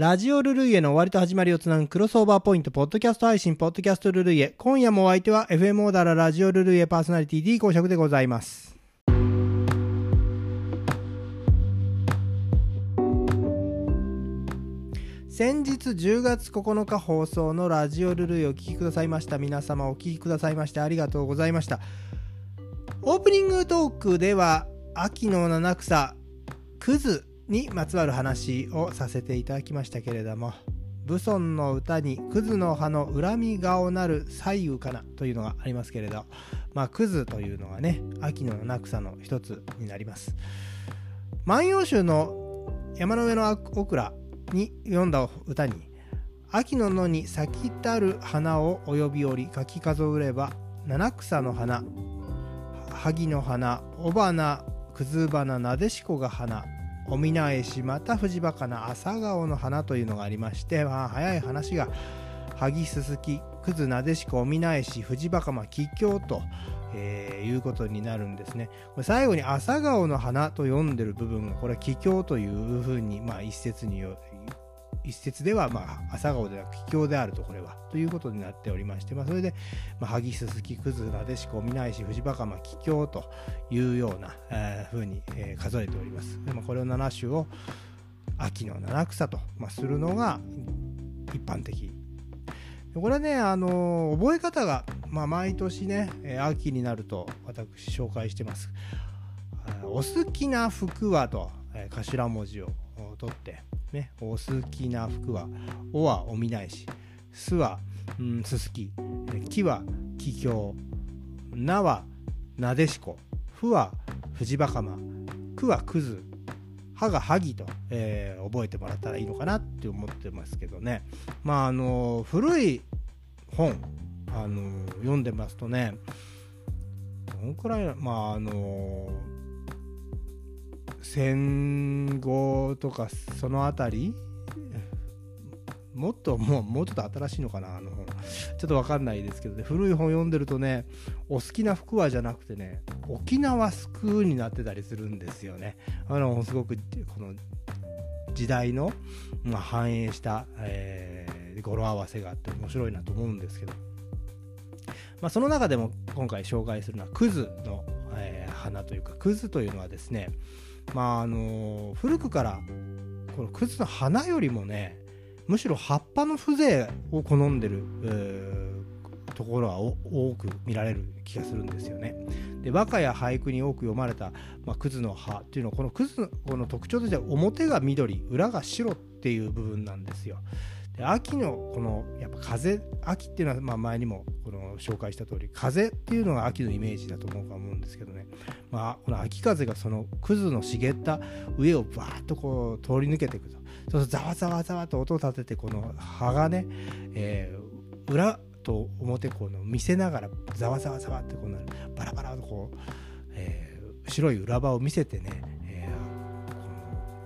ラジオルルイエの終わりと始まりをつなぐクロスオーバーポイント、ポッドキャスト配信、ポッドキャストルルイエ。今夜もお相手は FM オーダーララジオルルイエパーソナリティ D 公爵でございます。先日10月9日放送のラジオルルイエをお聞きくださいました皆様お聞きくださいましてありがとうございました。オープニングトークでは秋の七草、クズにまつわる話をさせていただきましたけれども武尊の歌にクズの葉の恨み顔なる左右かなというのがありますけれどまあクズというのがね秋の七草の一つになります。万葉集の山の上のオクラに読んだ歌に秋の野に咲きたる花をお呼びおり書き数えれば七草の花萩の花雄花くず花なでしこが花おみなえしまた藤バカな朝顔の花というのがありまして、まあ、早い話が萩すすきくずなでしこお見なえし藤バカマ桔梗と、えー、いうことになるんですね。これ最後に朝顔の花と読んでる部分がこれは桔梗というふうに、まあ、一説によ一説では、まあ、朝顔では桔梗であるとこれはということになっておりまして、まあ、それで、まあ、萩すすきくずなでしこみなえし藤バカマ桔梗というような、えー、ふうに、えー、数えております。で、まあ、これを7種を秋の七草と、まあ、するのが一般的。これはね、あのー、覚え方が、まあ、毎年ね、えー、秋になると私紹介してます。お好きな服はと、えー、頭文字を取ってね、お好きな服は、おはおみなえし、すは、うん、すすき、きはききょう、なはなでしこ、ふは藤ばかま、くはくず、はがはぎと、えー、覚えてもらったらいいのかなって思ってますけどね。まあ、あの、古い本、あの、読んでますとね、どんくらい、まあ、あの戦後とかその辺りもっともうもうちょっと新しいのかなあのちょっと分かんないですけどね。古い本読んでるとねお好きな服はじゃなくてね沖縄スクーになってたりするんですよね。あのすごくこの時代の、まあ、反映した、えー、語呂合わせがあって面白いなと思うんですけど、まあ、その中でも今回紹介するのはクズの、えー、花というかクズというのはですねまああの古くからこのクズの花よりもねむしろ葉っぱの風情を好んでる、ところは多く見られる気がするんですよね。で和歌や俳句に多く読まれた、まあ、クズの葉っていうのはこのクズのこの特徴としては表が緑裏が白っていう部分なんですよ。秋のこのやっぱ風秋っていうのはまあ前にもこの紹介した通り風っていうのが秋のイメージだと思うか思うんですけどね。まあこの秋風がそのクズの茂った上をバーッとこう通り抜けていくと。そうざわざわざわと音を立ててこの葉がね、えー、裏と表この見せながらざわざわざわってこうなる。バラバラとこう、えー、白い裏場を見せてね、えー、こ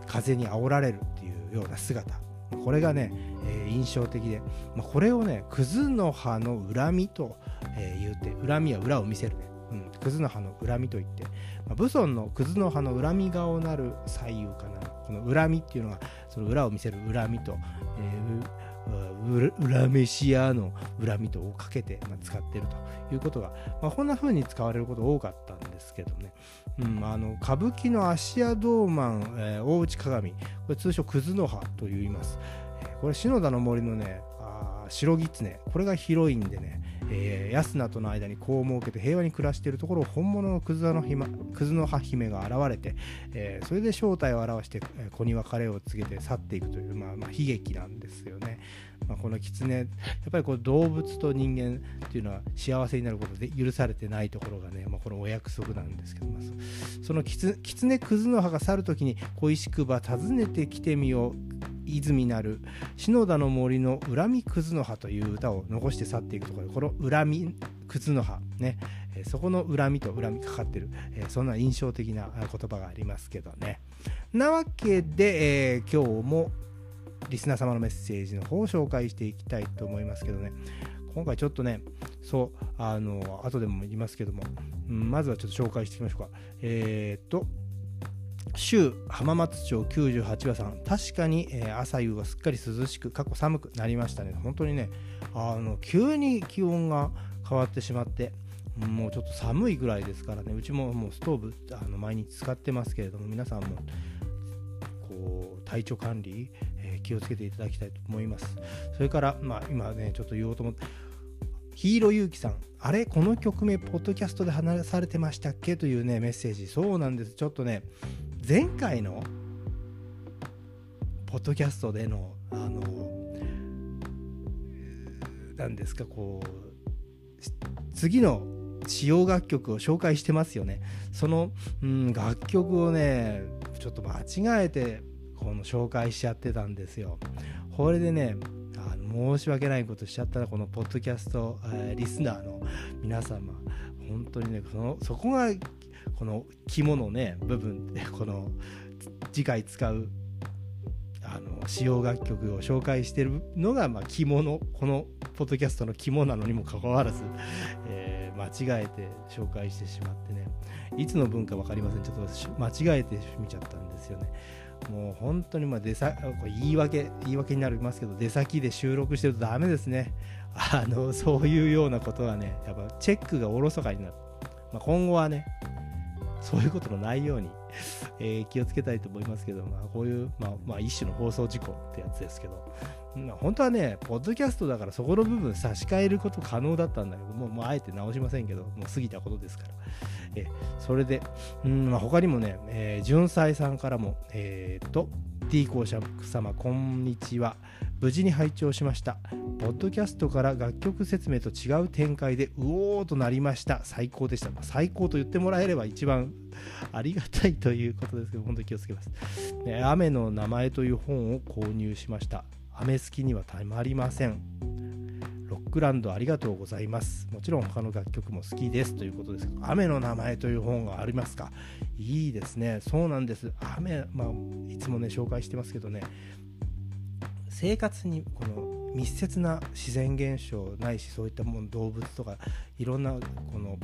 の風に煽られるっていうような姿。これがね、えー、印象的で、まあ、これをねクズの葉の恨みと、えー、言うて恨みは裏を見せるね、うん、クズの葉の恨みといって、まあ、武尊のクズの葉の恨み顔なる左右かな。この恨みっていうのがその裏を見せる恨みと、えー、裏飯屋の恨みとをかけて、まあ、使っているということが、まあ、こんな風に使われること多かった。ですけどね、うん、あの歌舞伎の芦屋道満、えー、大内鏡。これ通称クズの葉と言います、えー、これ篠田の森のねあ白狐。これが広いんでねえー、安名との間に子を設けて平和に暮らしているところを本物のクズの、の葉姫が現れて、えー、それで正体を表して、えー、子に別れを告げて去っていくという、まあまあ、悲劇なんですよね。まあ、この狐やっぱりこう動物と人間っていうのは幸せになることで許されてないところがね、まあ、このお約束なんですけど、まあ、その狐クズの葉が去る時に恋しくば訪ねてきてみよう泉なる篠田の森の恨みくずの葉という歌を残して去っていくところでこの恨みくずの葉ね、そこの恨みと恨みかかってる、そんな印象的な言葉がありますけどね。なわけで、えー、今日もリスナー様のメッセージの方を紹介していきたいと思いますけどね。今回ちょっとねそうあの後でも言いますけども、うん、まずはちょっと紹介していきましょうか。えー、っと州浜松町98話さん。確かに、えー、朝夕はすっかり涼しく過去寒くなりましたね。本当にねあの急に気温が変わってしまってもうちょっと寒いぐらいですからね。うちももうストーブあの毎日使ってますけれども皆さんもこう体調管理、気をつけていただきたいと思いますそれから、まあ、今ねちょっと言おうと思ってヒーローゆうきさん、あれ？この曲名、ポッドキャストで話されてましたっけ？というね、メッセージ。そうなんです。ちょっとね、前回の、ポッドキャストでの、あの、なんですか、こう、次の使用楽曲を紹介してますよね。その、うん、楽曲をね、ちょっと間違えて、この紹介しちゃってたんですよ。これでね、申し訳ないことしちゃったらこのポッドキャスト、え、リスナーの皆様本当にねそのそこがこの肝のね部分この次回使うあの使用楽曲を紹介してるのが、まあ、肝のこのポッドキャストの肝なのにもかかわらず、えー、間違えて紹介してしまってねいつの文か分かりませんちょっと間違えて見ちゃったんですよねもう本当にまあ出さこれ言い訳言い訳になりますけど出先で収録してるとダメですね。あのそういうようなことはねやっぱチェックがおろそかになる、まあ、今後はねそういうことのないように、えー、気をつけたいと思いますけど、まあ、こういう、まあ、まあ、一種の放送事故ってやつですけど、本当はね、ポッドキャストだからそこの部分差し替えること可能だったんだけども、もうあえて直しませんけど、もう過ぎたことですから。えそれで、うんまあ、他にもね、えー、純才さんからも、えー、っと、T 公爵様、こんにちは。無事に拝聴しました。ポッドキャストから楽曲説明と違う展開で、うおーとなりました。最高でした。まあ、最高と言ってもらえれば一番ありがたいということですけど、本当に気をつけます。ね、雨の名前という本を購入しました。雨好きにはたまりません。ロックランドありがとうございます。もちろん他の楽曲も好きですということですけど、雨の名前という本がありますか？いいですね。そうなんです。雨、まあ、いつもね、紹介してますけどね、生活にこの密接な自然現象ないし、そういったもの動物とか、いろんなこの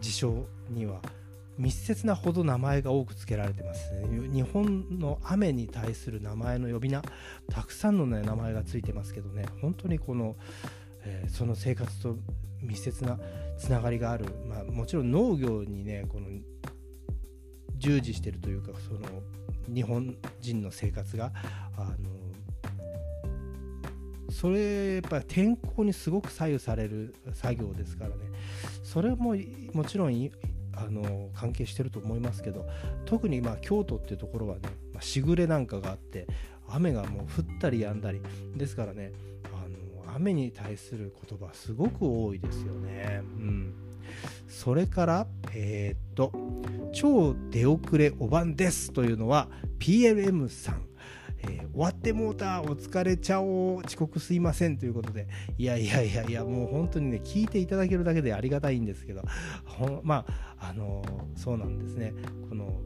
事象には、密接なほど名前が多く付けられてますね。日本の雨に対する名前の呼び名たくさんの、ね、名前が付いてますけどね。本当にこの、えー、その生活と密接なつながりがある、まあ、もちろん農業にねこの従事してるというかその日本人の生活があのそれやっぱ天候にすごく左右される作業ですからね。それももちろんあの関係してると思いますけど特にま京都っていうところはね、まあ、しぐれなんかがあって雨がもう降ったりやんだりですからねあの雨に対する言葉すごく多いですよね。うんそれから、えー、っと、超出遅れお番ですというのは PLM さん。えー、終わってもうたお疲れちゃおう遅刻すいませんということでいやいやいやいやもう本当にね聞いていただけるだけでありがたいんですけどまああのー、そうなんですね。この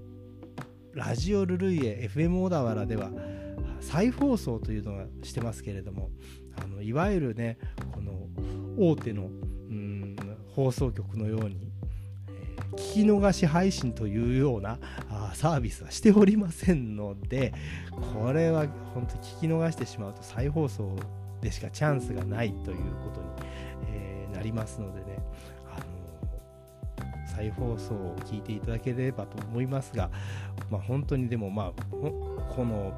ラジオルルイエ FM 小田原では再放送というのがしてますけれどもあのいわゆるねこの大手のうん放送局のように聞き逃し配信というようなサービスはしておりませんのでこれは本当聞き逃してしまうと再放送でしかチャンスがないということに、えー、なりますのでね。あの再放送を聞いていただければと思いますが、まあ、本当にでもまあこの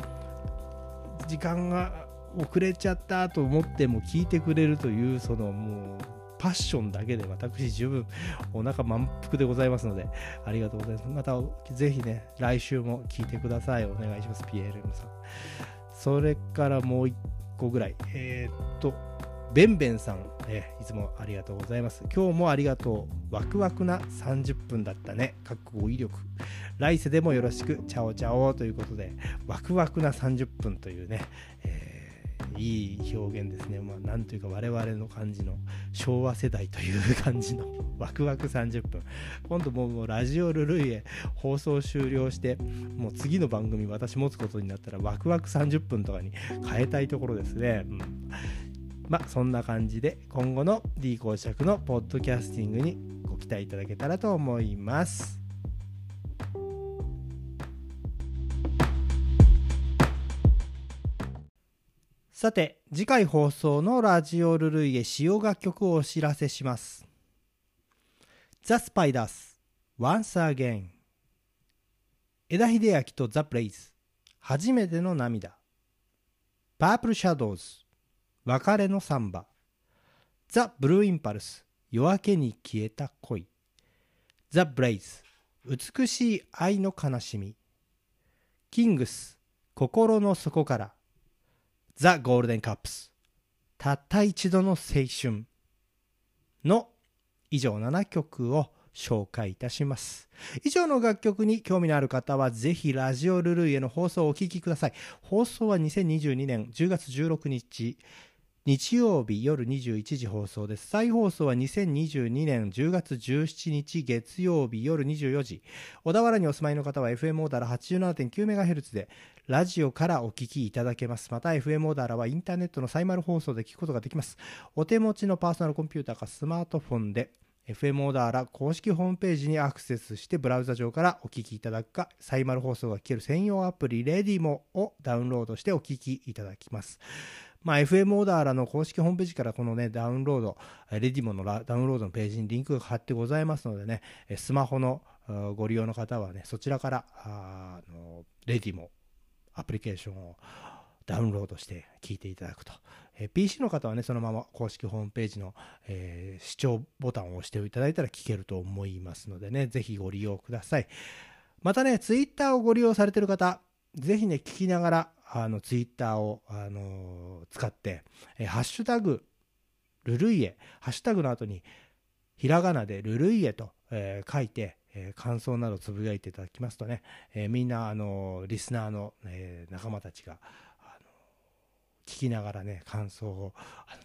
時間が遅れちゃったと思っても聞いてくれるというそのもうパッションだけで私十分お腹満腹でございますので、ありがとうございます。またぜひね、来週も聞いてください。お願いします、PLM さん。それからもう一個ぐらい。えー、っと、ベンベンさん、えいつもありがとうございます。今日もありがとう。ワクワクな30分だったね。かっこ語彙力。来世でもよろしく。チャオチャオということで、ワクワクな30分というね、えーいい表現ですね。まあ、なんというか我々の感じの昭和世代という感じの ワクワク30分。今度もうラジオルルイへ放送終了して、もう次の番組私持つことになったらワクワク30分とかに 変えたいところですね。うんまあ、そんな感じで今後の D 公爵のポッドキャスティングにご期待いただけたらと思います。さて、次回放送のラジオルルイエ使用楽曲をお知らせします。ザ・スパイダース Once Again 枝秀明とザ・ブレイズ初めての涙。パープルシャドウズ別れのサンバ。ザ・ブルーインパルス夜明けに消えた恋。ザ・ブレイズ美しい愛の悲しみ。キングス心の底から。ザ・ゴールデンカップスたった一度の青春の以上7曲を紹介いたします。以上の楽曲に興味のある方はぜひラジオルルイへの放送をお聴きください。放送は2022年10月16日日曜日夜21時放送です。再放送は2022年10月17日月曜日夜24時。小田原にお住まいの方は FM オーダーラ 87.9MHz でラジオからお聞きいただけます。また FM オーダーラはインターネットのサイマル放送で聞くことができます。お手持ちのパーソナルコンピューターかスマートフォンで FM オーダーラ公式ホームページにアクセスしてブラウザ上からお聞きいただくか、サイマル放送が聞ける専用アプリレディモをダウンロードしてお聞きいただきます。まあ、FM オーダーラの公式ホームページからこのね、ダウンロード、レディモのダウンロードのページにリンクが貼ってございますのでね、スマホのご利用の方はね、そちらから、あのレディモアプリケーションをダウンロードして聞いていただくと。え、PC の方はね、そのまま公式ホームページの、えー、視聴ボタンを押していただいたら聞けると思いますのでね、ぜひご利用ください。またね、Twitter をご利用されている方、ぜひね、聞きながら、あの、Twitter を、あの、使って、えー、ハッシュタグ、ルルイエ、ハッシュタグの後に、ひらがなでルルイエと、えー、書いて、えー、感想などつぶやいていただきますとね、えー、みんな、あの、リスナーの、えー、仲間たちが、聞きながらね、感想を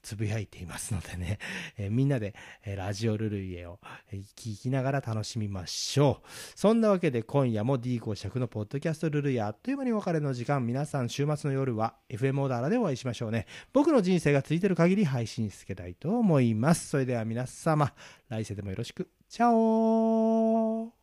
つぶやいていますのでね、えー、みんなで、えー、ラジオルルイエを、えー、聞きながら楽しみましょう。そんなわけで今夜も D 公爵のポッドキャストルルイエあっという間にお別れの時間、皆さん週末の夜は FM オーダーラでお会いしましょうね。僕の人生が続いてる限り配信し続けたいと思います？それでは皆様、来世でもよろしく。チャオ